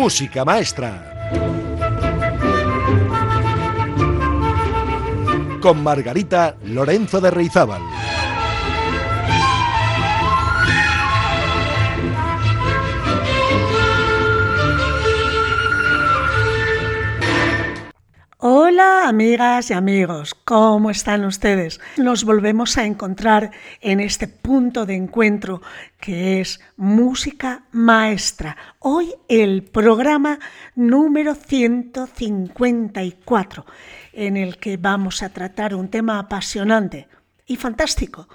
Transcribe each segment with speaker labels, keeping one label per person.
Speaker 1: Música Maestra. Con Margarita Lorenzo de Reizábal.
Speaker 2: Amigas y amigos, ¿cómo están ustedes? Nos volvemos a encontrar en este punto de encuentro que es música maestra. Hoy el programa número 154 en el que vamos a tratar un tema apasionante y fantástico,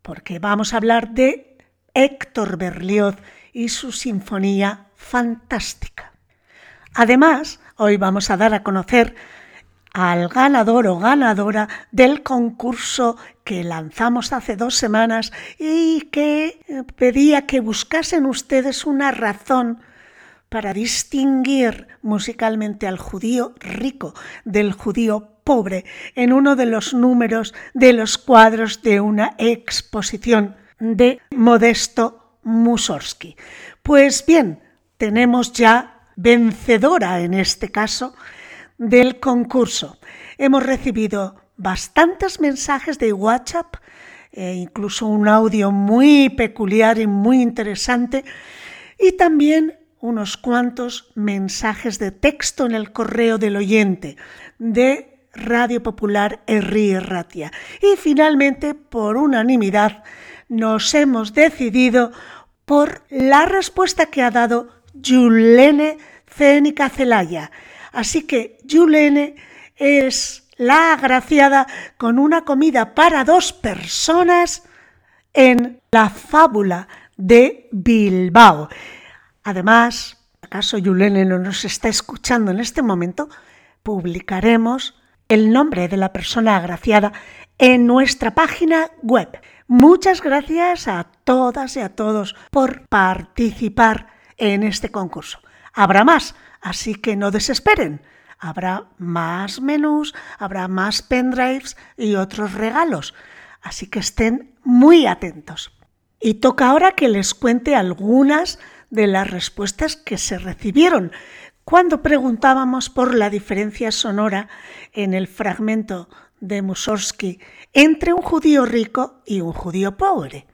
Speaker 2: porque vamos a hablar de Héctor Berlioz y su sinfonía fantástica. Además, Hoy vamos a dar a conocer al ganador o ganadora del concurso que lanzamos hace dos semanas y que eh, pedía que buscasen ustedes una razón para distinguir musicalmente al judío rico del judío pobre en uno de los números de los cuadros de una exposición de Modesto Mussorgsky. Pues bien, tenemos ya vencedora en este caso del concurso. Hemos recibido bastantes mensajes de WhatsApp, e incluso un audio muy peculiar y muy interesante, y también unos cuantos mensajes de texto en el correo del oyente de Radio Popular Erri Ratia. Y finalmente, por unanimidad, nos hemos decidido por la respuesta que ha dado Yulene Cénica Celaya. Así que Yulene es la agraciada con una comida para dos personas en la fábula de Bilbao. Además, acaso Yulene no nos está escuchando en este momento, publicaremos el nombre de la persona agraciada en nuestra página web. Muchas gracias a todas y a todos por participar en este concurso. Habrá más, así que no desesperen. Habrá más menús, habrá más pendrives y otros regalos. Así que estén muy atentos. Y toca ahora que les cuente algunas de las respuestas que se recibieron cuando preguntábamos por la diferencia sonora en el fragmento de Mussorgsky entre un judío rico y un judío pobre.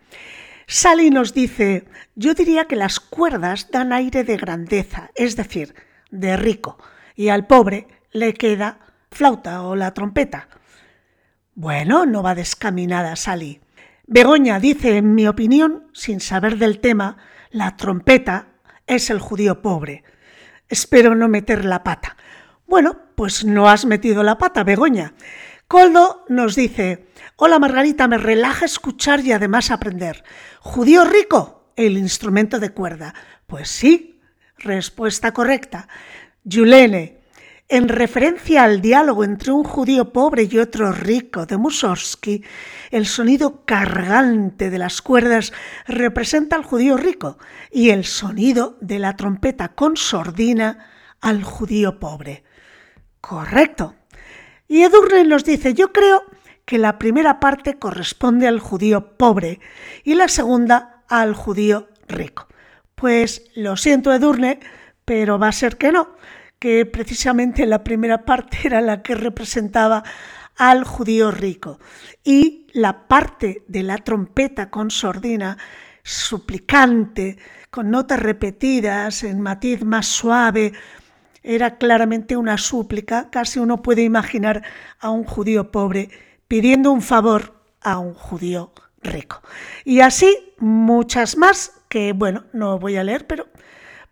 Speaker 2: Sally nos dice, yo diría que las cuerdas dan aire de grandeza, es decir, de rico, y al pobre le queda flauta o la trompeta. Bueno, no va descaminada Sally. Begoña dice, en mi opinión, sin saber del tema, la trompeta es el judío pobre. Espero no meter la pata. Bueno, pues no has metido la pata, Begoña. Coldo nos dice, Hola Margarita, me relaja escuchar y además aprender. ¿Judío rico? El instrumento de cuerda. Pues sí, respuesta correcta. Yulene, en referencia al diálogo entre un judío pobre y otro rico de Mussorgsky, el sonido cargante de las cuerdas representa al judío rico y el sonido de la trompeta con sordina al judío pobre. Correcto. Y Edurne nos dice, yo creo que la primera parte corresponde al judío pobre y la segunda al judío rico. Pues lo siento, Edurne, pero va a ser que no, que precisamente la primera parte era la que representaba al judío rico y la parte de la trompeta con sordina suplicante, con notas repetidas, en matiz más suave, era claramente una súplica, casi uno puede imaginar a un judío pobre pidiendo un favor a un judío rico. Y así muchas más que, bueno, no voy a leer, pero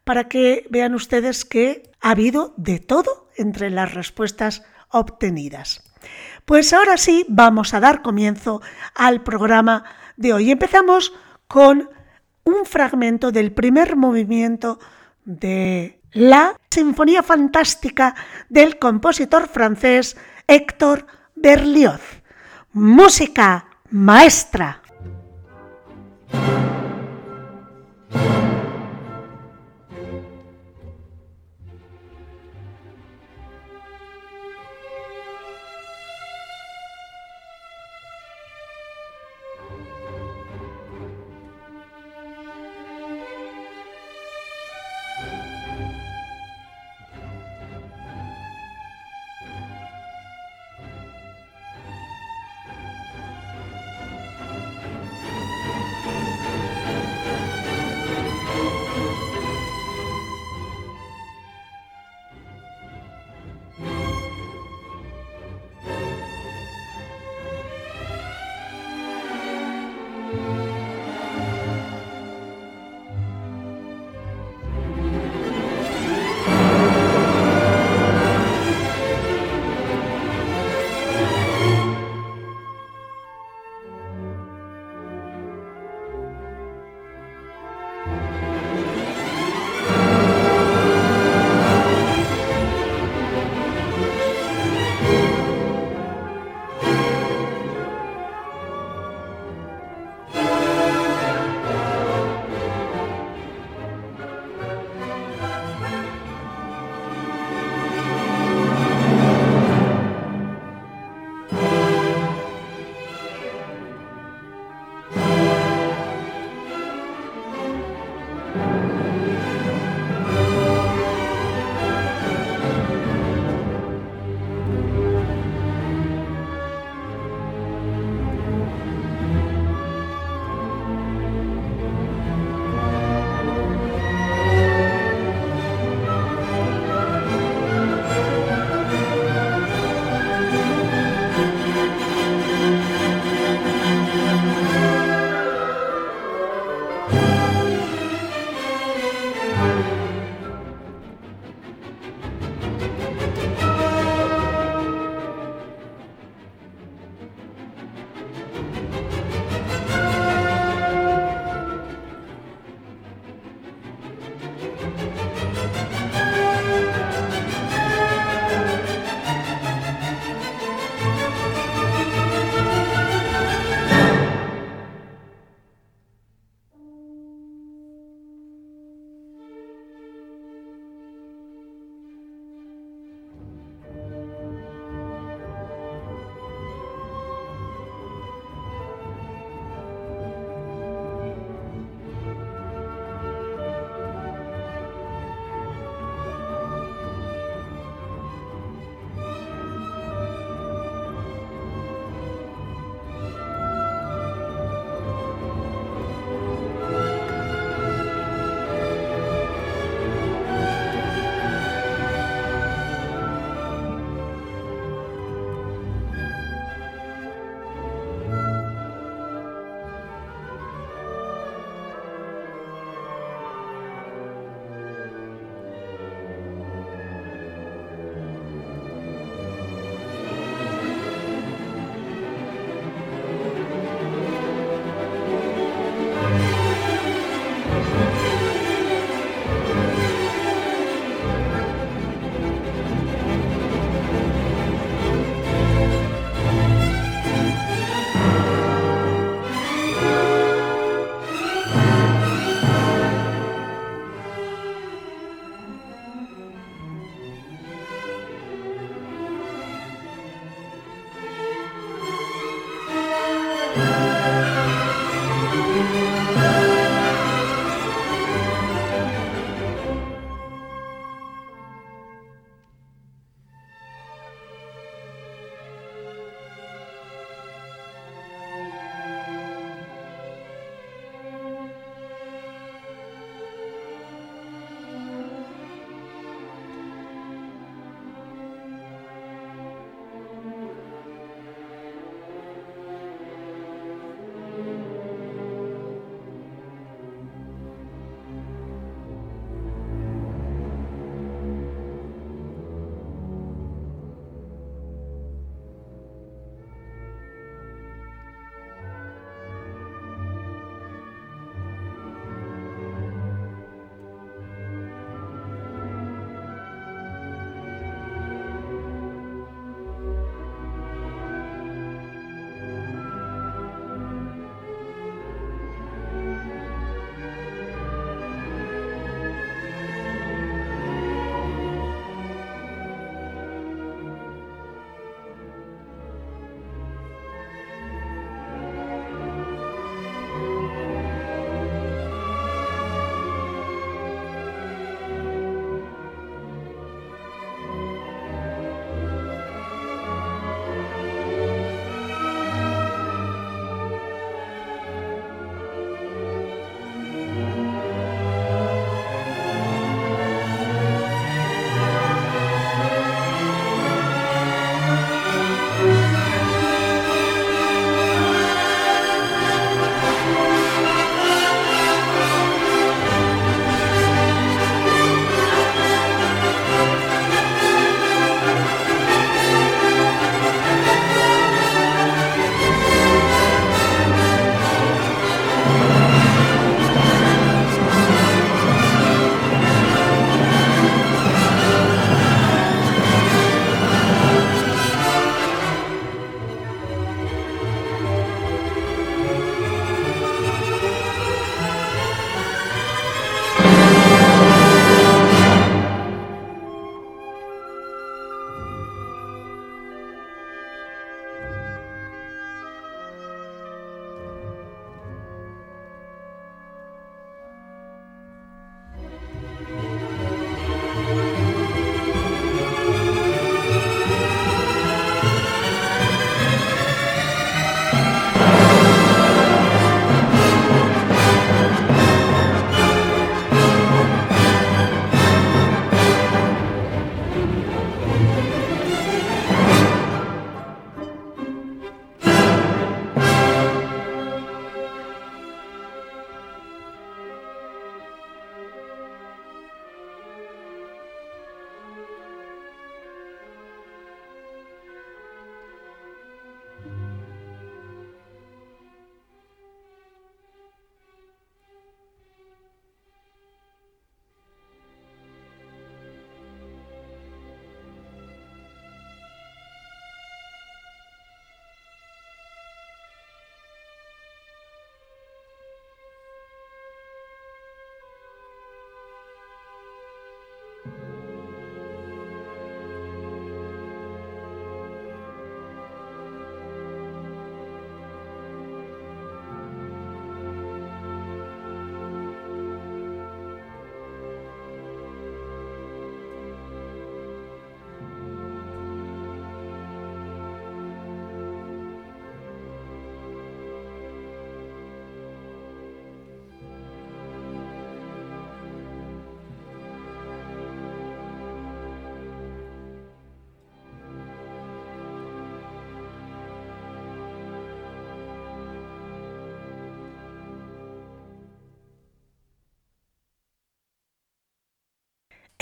Speaker 2: para que vean ustedes que ha habido de todo entre las respuestas obtenidas. Pues ahora sí, vamos a dar comienzo al programa de hoy. Empezamos con un fragmento del primer movimiento de la Sinfonía Fantástica del compositor francés Héctor Berlioz. Música maestra.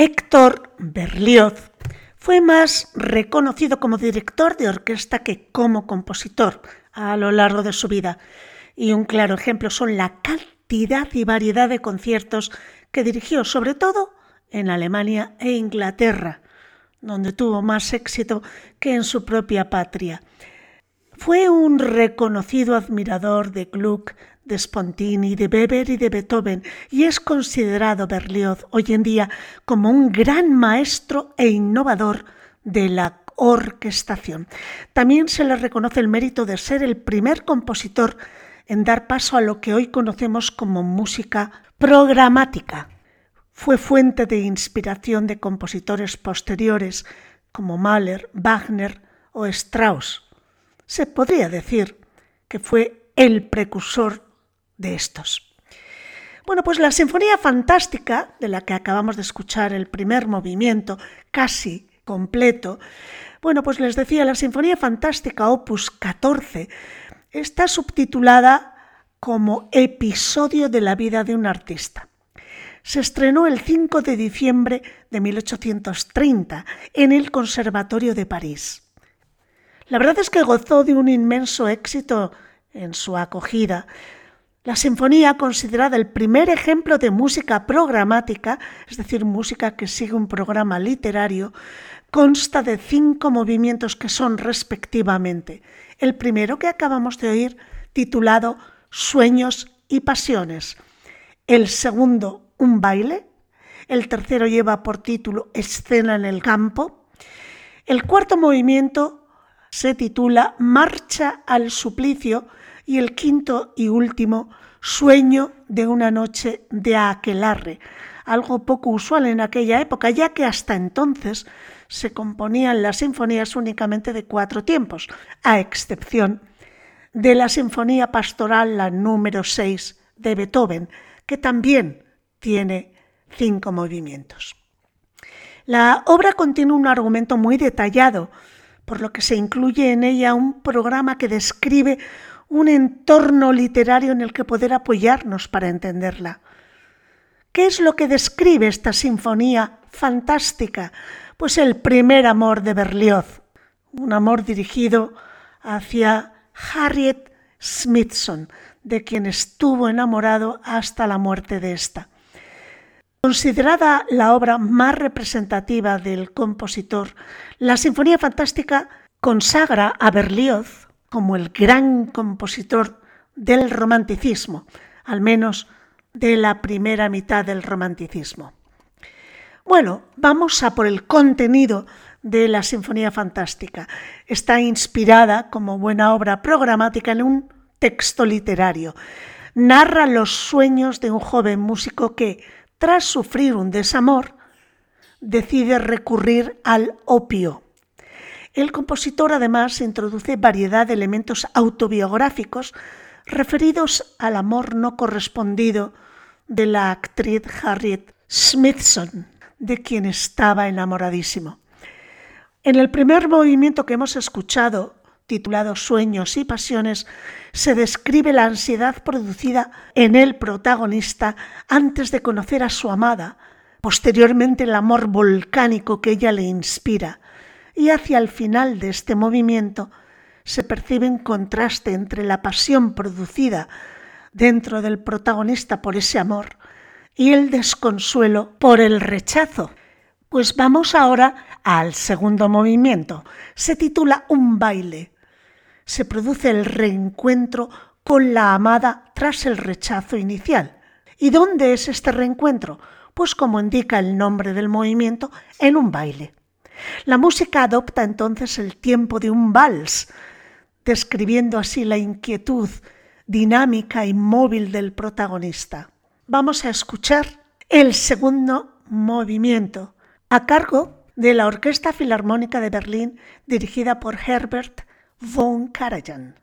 Speaker 2: Héctor Berlioz fue más reconocido como director de orquesta que como compositor a lo largo de su vida. Y un claro ejemplo son la cantidad y variedad de conciertos que dirigió, sobre todo en Alemania e Inglaterra, donde tuvo más éxito que en su propia patria. Fue un reconocido admirador de Gluck, de Spontini, de Weber y de Beethoven, y es considerado Berlioz hoy en día como un gran maestro e innovador de la orquestación. También se le reconoce el mérito de ser el primer compositor en dar paso a lo que hoy conocemos como música programática. Fue fuente de inspiración de compositores posteriores como Mahler, Wagner o Strauss. Se podría decir que fue el precursor de estos. Bueno, pues la Sinfonía Fantástica, de la que acabamos de escuchar el primer movimiento casi completo, bueno, pues les decía, la Sinfonía Fantástica Opus 14 está subtitulada como Episodio de la vida de un artista. Se estrenó el 5 de diciembre de 1830 en el Conservatorio de París. La verdad es que gozó de un inmenso éxito en su acogida, la sinfonía, considerada el primer ejemplo de música programática, es decir, música que sigue un programa literario, consta de cinco movimientos que son respectivamente. El primero que acabamos de oír, titulado Sueños y Pasiones, el segundo, Un baile, el tercero lleva por título Escena en el campo, el cuarto movimiento se titula Marcha al suplicio, y el quinto y último, Sueño de una noche de aquelarre, algo poco usual en aquella época, ya que hasta entonces se componían las sinfonías únicamente de cuatro tiempos, a excepción de la Sinfonía Pastoral, la número 6 de Beethoven, que también tiene cinco movimientos. La obra contiene un argumento muy detallado, por lo que se incluye en ella un programa que describe un entorno literario en el que poder apoyarnos para entenderla. ¿Qué es lo que describe esta sinfonía fantástica? Pues el primer amor de Berlioz, un amor dirigido hacia Harriet Smithson, de quien estuvo enamorado hasta la muerte de esta. Considerada la obra más representativa del compositor, la Sinfonía Fantástica consagra a Berlioz como el gran compositor del romanticismo, al menos de la primera mitad del romanticismo. Bueno, vamos a por el contenido de la Sinfonía Fantástica. Está inspirada, como buena obra programática, en un texto literario. Narra los sueños de un joven músico que, tras sufrir un desamor, decide recurrir al opio el compositor además introduce variedad de elementos autobiográficos referidos al amor no correspondido de la actriz Harriet Smithson, de quien estaba enamoradísimo. En el primer movimiento que hemos escuchado, titulado Sueños y Pasiones, se describe la ansiedad producida en el protagonista antes de conocer a su amada, posteriormente el amor volcánico que ella le inspira, y hacia el final de este movimiento se percibe un contraste entre la pasión producida dentro del protagonista por ese amor y el desconsuelo por el rechazo. Pues vamos ahora al segundo movimiento. Se titula Un baile. Se produce el reencuentro con la amada tras el rechazo inicial. ¿Y dónde es este reencuentro? Pues como indica el nombre del movimiento, en un baile. La música adopta entonces el tiempo de un vals, describiendo así la inquietud dinámica y móvil del protagonista. Vamos a escuchar el segundo movimiento, a cargo de la Orquesta Filarmónica de Berlín dirigida por Herbert von Karajan.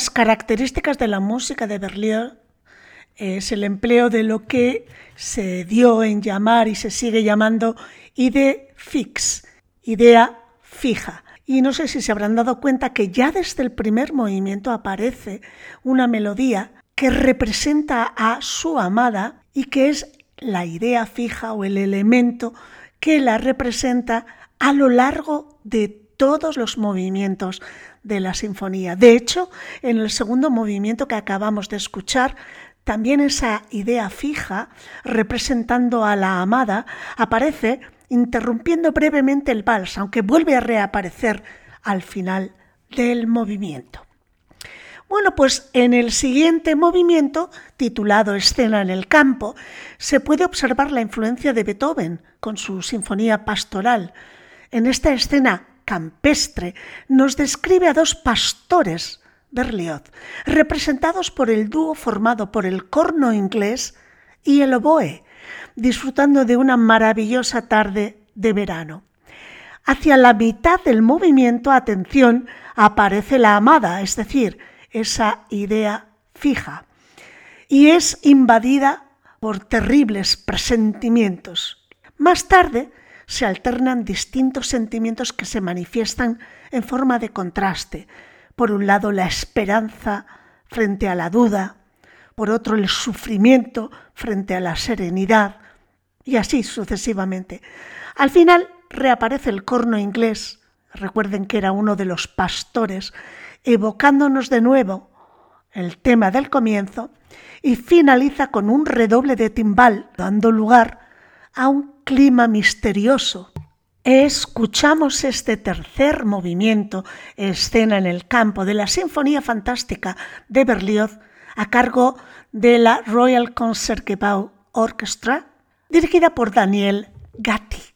Speaker 2: Las características de la música de Berlioz es el empleo de lo que se dio en llamar y se sigue llamando idea fix, idea fija. Y no sé si se habrán dado cuenta que ya desde el primer movimiento aparece una melodía que representa a su amada y que es la idea fija o el elemento que la representa a lo largo de todos los movimientos de la sinfonía. De hecho, en el segundo movimiento que acabamos de escuchar, también esa idea fija, representando a la amada, aparece interrumpiendo brevemente el vals, aunque vuelve a reaparecer al final del movimiento. Bueno, pues en el siguiente movimiento, titulado Escena en el campo, se puede observar la influencia de Beethoven con su Sinfonía Pastoral. En esta escena campestre nos describe a dos pastores, Berlioz, representados por el dúo formado por el corno inglés y el oboe, disfrutando de una maravillosa tarde de verano. Hacia la mitad del movimiento, atención, aparece la amada, es decir, esa idea fija, y es invadida por terribles presentimientos. Más tarde se alternan distintos sentimientos que se manifiestan en forma de contraste. Por un lado, la esperanza frente a la duda, por otro, el sufrimiento frente a la serenidad, y así sucesivamente. Al final reaparece el corno inglés, recuerden que era uno de los pastores, evocándonos de nuevo el tema del comienzo, y finaliza con un redoble de timbal, dando lugar a un clima misterioso. Escuchamos este tercer movimiento, escena en el campo de la Sinfonía Fantástica de Berlioz, a cargo de la Royal Concertgebouw Orchestra, dirigida por Daniel Gatti.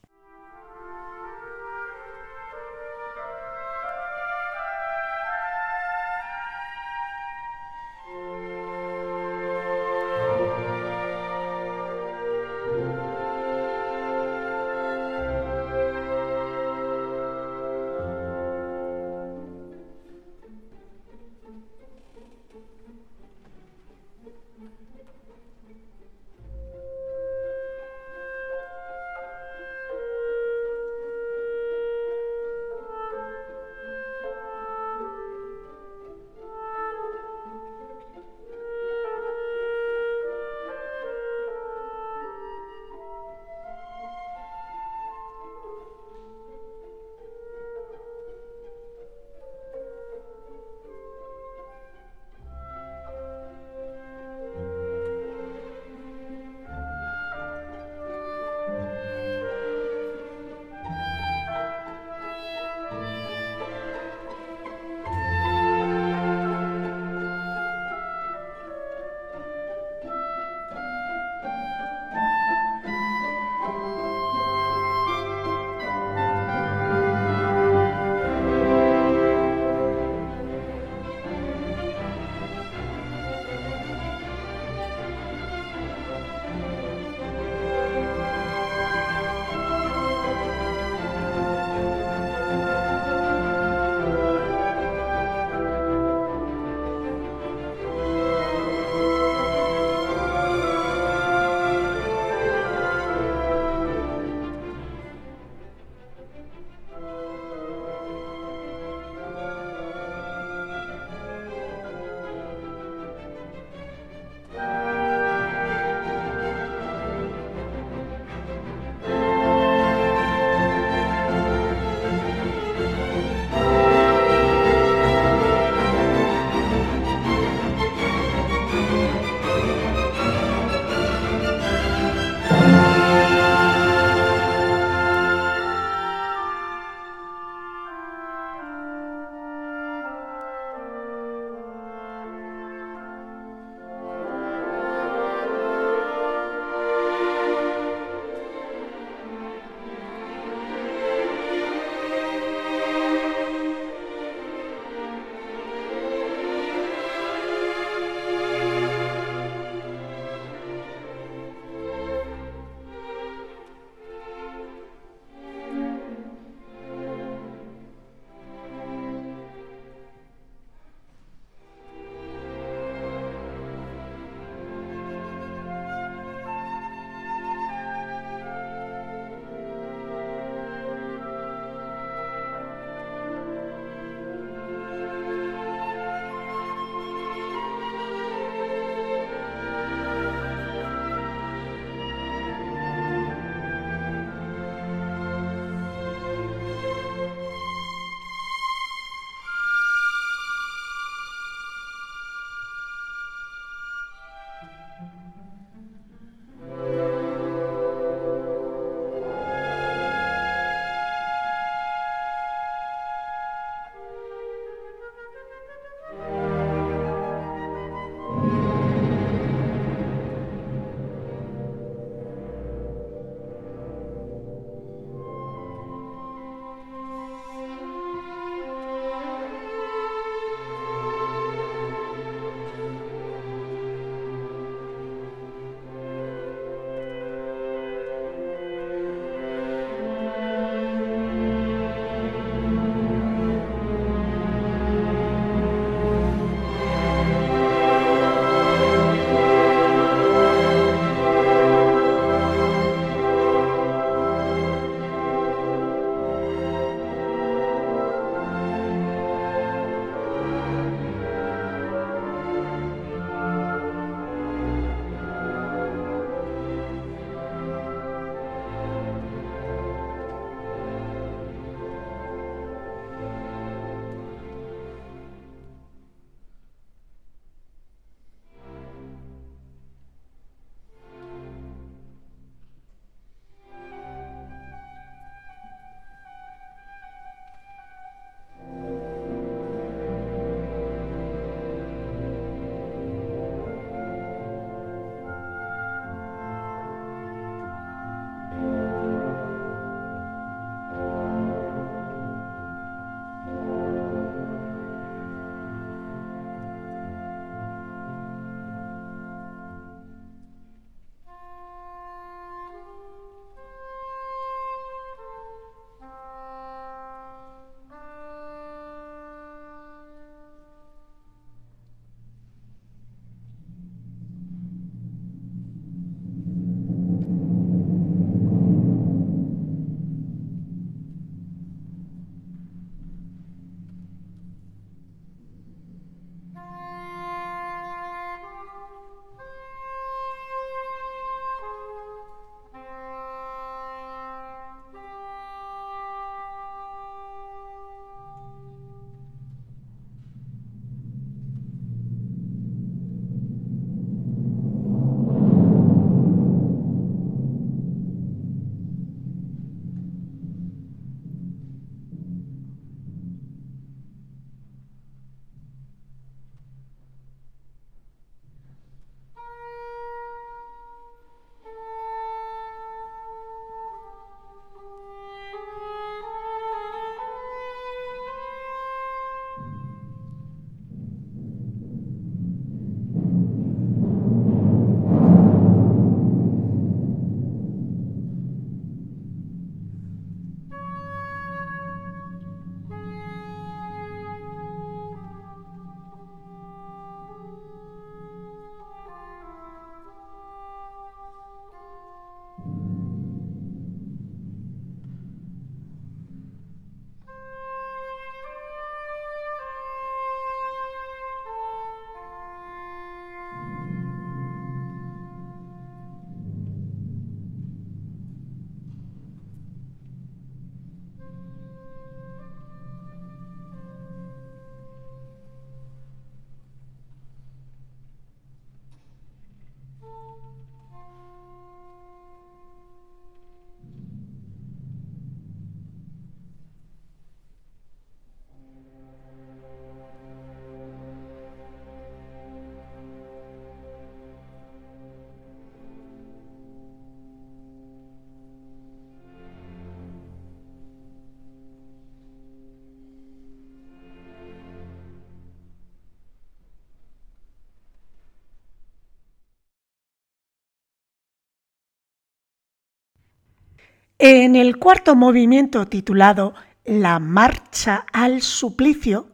Speaker 2: En el cuarto movimiento titulado La Marcha al Suplicio,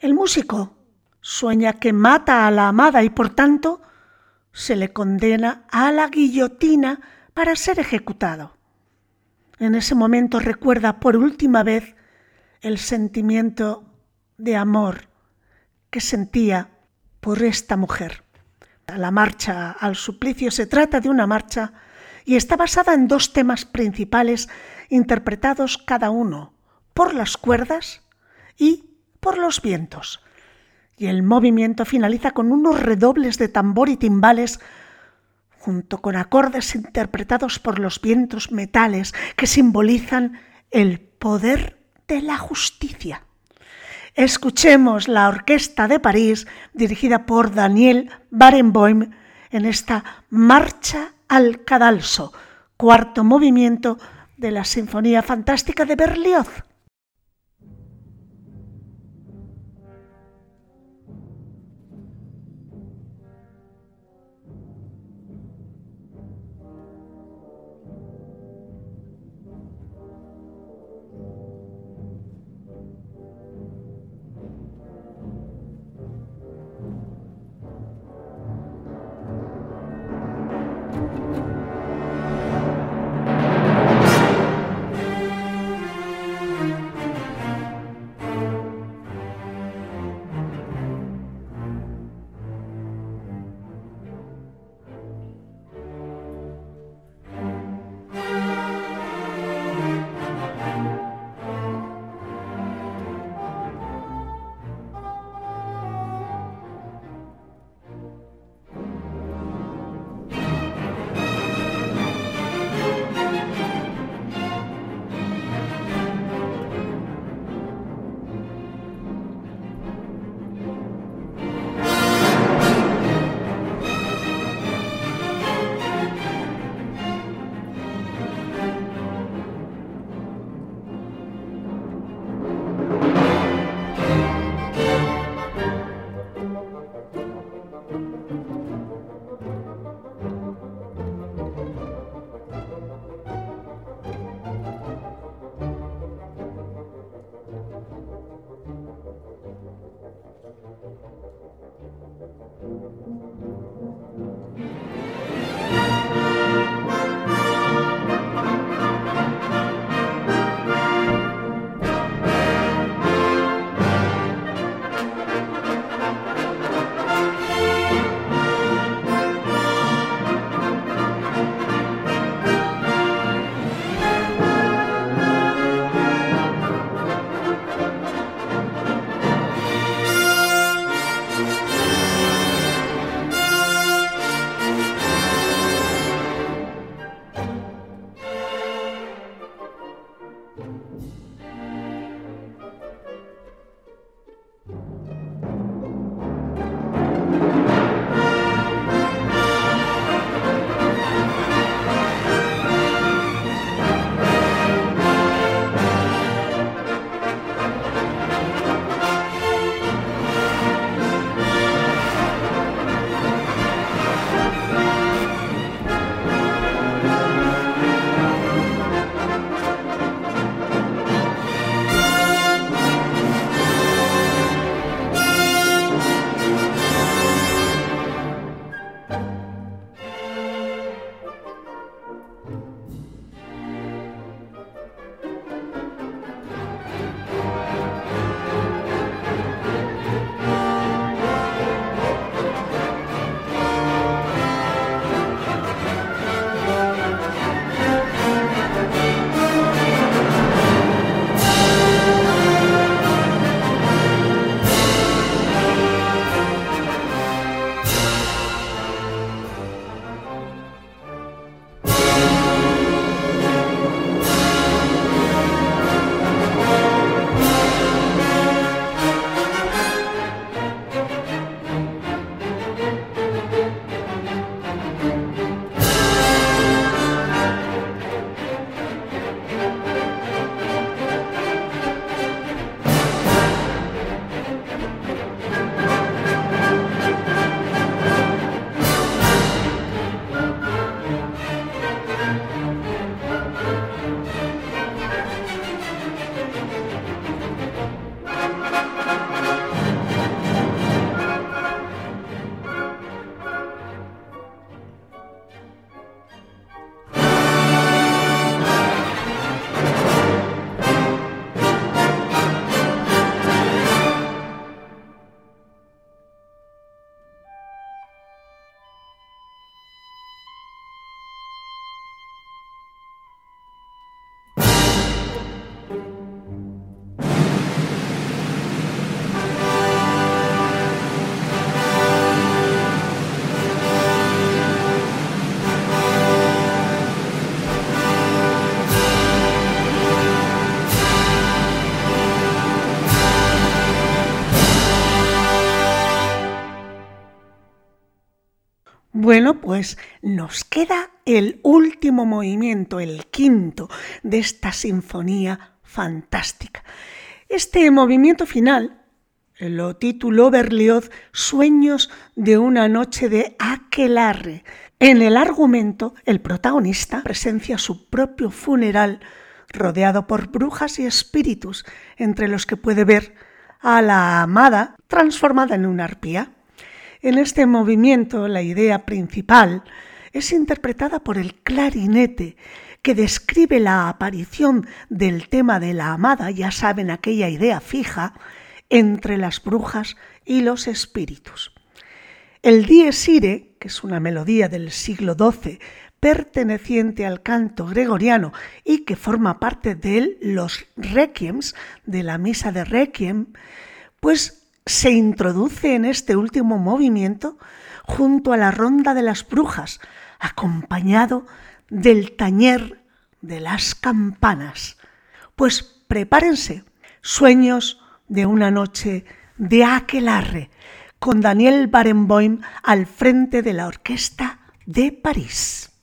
Speaker 2: el músico sueña que mata a la amada y por tanto se le condena a la guillotina para ser ejecutado. En ese momento recuerda por última vez el sentimiento de amor que sentía por esta mujer. La marcha al suplicio se trata de una marcha y está basada en dos temas principales interpretados cada uno por las cuerdas y por los vientos. Y el movimiento finaliza con unos redobles de tambor y timbales junto con acordes interpretados por los vientos metales que simbolizan el poder de la justicia. Escuchemos la Orquesta de París, dirigida por Daniel Barenboim, en esta Marcha al Cadalso, cuarto movimiento de la Sinfonía Fantástica de Berlioz. Bueno, pues nos queda el último movimiento, el quinto de esta sinfonía fantástica. Este movimiento final lo tituló Berlioz Sueños de una noche de aquelarre. En el argumento, el protagonista presencia su propio funeral rodeado por brujas y espíritus, entre los que puede ver a la amada transformada en una arpía. En este movimiento la idea principal es interpretada por el clarinete, que describe la aparición del tema de la amada, ya saben, aquella idea fija, entre las brujas y los espíritus. El Dies Irae, que es una melodía del siglo XII perteneciente al canto gregoriano y que forma parte de los requiems, de la misa de requiem, pues se introduce en este último movimiento junto a la ronda de las brujas, acompañado del tañer de las campanas. Pues prepárense, sueños de una noche de aquelarre, con Daniel Barenboim al frente de la orquesta de París.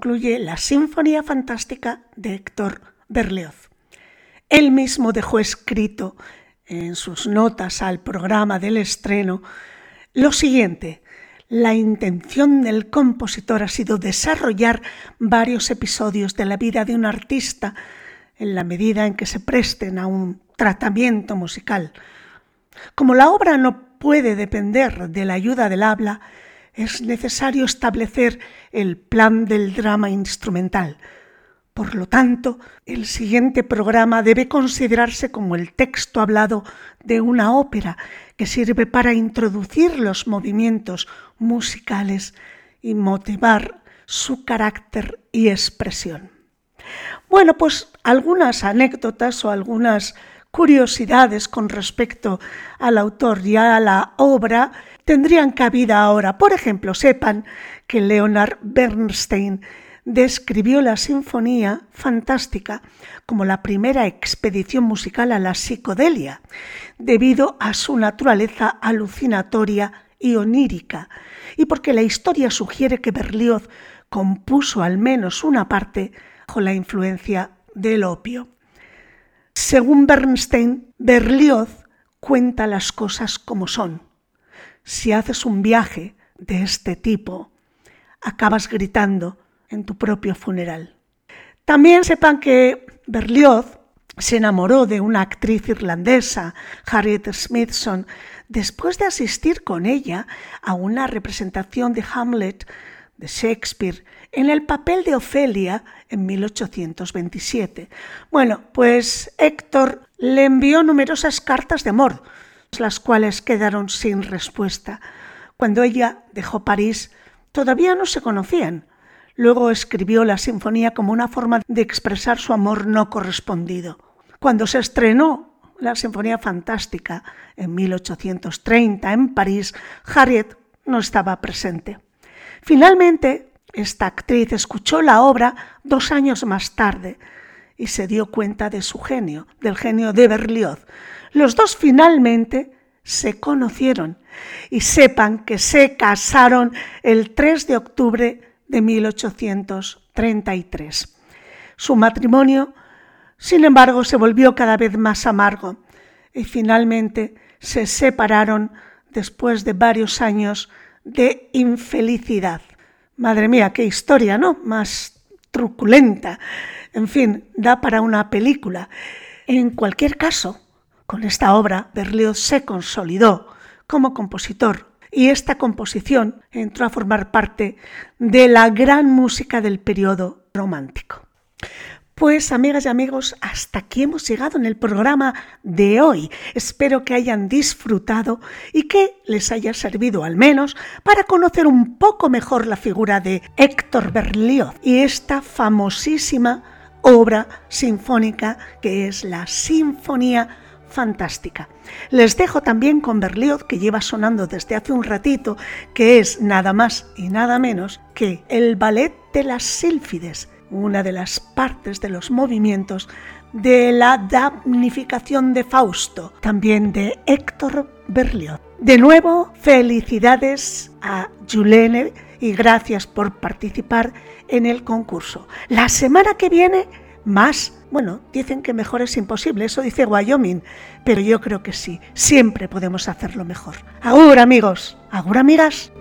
Speaker 2: Así concluye la Sinfonía Fantástica de Héctor Berlioz. Él mismo dejó escrito en sus notas al programa del estreno lo siguiente. La intención del compositor ha sido desarrollar varios episodios de la vida de un artista en la medida en que se presten a un tratamiento musical. Como la obra no puede depender de la ayuda del habla, es necesario establecer el plan del drama instrumental. Por lo tanto, el siguiente programa debe considerarse como el texto hablado de una ópera que sirve para introducir los movimientos musicales y motivar su carácter y expresión. Bueno, pues algunas anécdotas o algunas curiosidades con respecto al autor y a la obra tendrían cabida ahora. Por ejemplo, sepan que Leonard Bernstein describió la Sinfonía Fantástica como la primera expedición musical a la psicodelia, debido a su naturaleza alucinatoria y onírica, y porque la historia sugiere que Berlioz compuso al menos una parte bajo la influencia del opio. Según Bernstein, Berlioz cuenta las cosas como son. Si haces un viaje de este tipo, acabas gritando en tu propio funeral. También sepan que Berlioz se enamoró de una actriz irlandesa, Harriet Smithson, después de asistir con ella a una representación de Hamlet de Shakespeare en el papel de Ofelia en 1827. Bueno, pues Héctor le envió numerosas cartas de amor, las cuales quedaron sin respuesta. Cuando ella dejó París, todavía no se conocían. Luego escribió la sinfonía como una forma de expresar su amor no correspondido. Cuando se estrenó la Sinfonía Fantástica en 1830 en París, Harriet no estaba presente. Finalmente, esta actriz escuchó la obra dos años más tarde y se dio cuenta de su genio, del genio de Berlioz. Los dos finalmente se conocieron y sepan que se casaron el 3 de octubre de 1833. Su matrimonio, sin embargo, se volvió cada vez más amargo y finalmente se separaron después de varios años de infelicidad. Madre mía, qué historia, ¿no? Más truculenta. En fin, da para una película. En cualquier caso, con esta obra, Berlioz se consolidó como compositor y esta composición entró a formar parte de la gran música del periodo romántico. Pues amigas y amigos, hasta aquí hemos llegado en el programa de hoy. Espero que hayan disfrutado y que les haya servido al menos para conocer un poco mejor la figura de Héctor Berlioz y esta famosísima obra sinfónica que es la Sinfonía Fantástica. Les dejo también con Berlioz, que lleva sonando desde hace un ratito, que es nada más y nada menos que el ballet de las sílfides una de las partes de los movimientos de la damnificación de Fausto, también de Héctor Berlioz. De nuevo, felicidades a Julene y gracias por participar en el concurso. La semana que viene, más. Bueno, dicen que mejor es imposible, eso dice Wyoming, pero yo creo que sí, siempre podemos hacerlo mejor. Agur amigos, agur amigas.